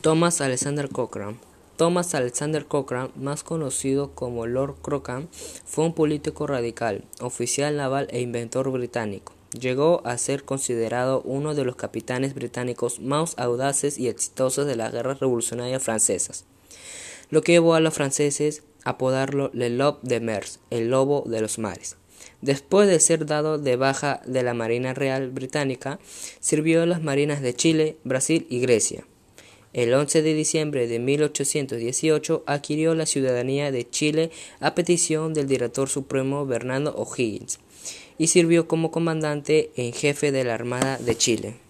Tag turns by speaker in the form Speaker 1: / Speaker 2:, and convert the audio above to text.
Speaker 1: Thomas Alexander Cochrane Thomas Alexander Cochrane, más conocido como Lord Cochrane, fue un político radical, oficial naval e inventor británico. Llegó a ser considerado uno de los capitanes británicos más audaces y exitosos de las guerras revolucionarias francesas, lo que llevó a los franceses a apodarlo Le Lobe de Mers, el lobo de los mares. Después de ser dado de baja de la Marina Real Británica, sirvió en las marinas de Chile, Brasil y Grecia. El 11 de diciembre de 1818 adquirió la ciudadanía de Chile a petición del director supremo Bernardo O'Higgins y sirvió como comandante en jefe de la Armada de Chile.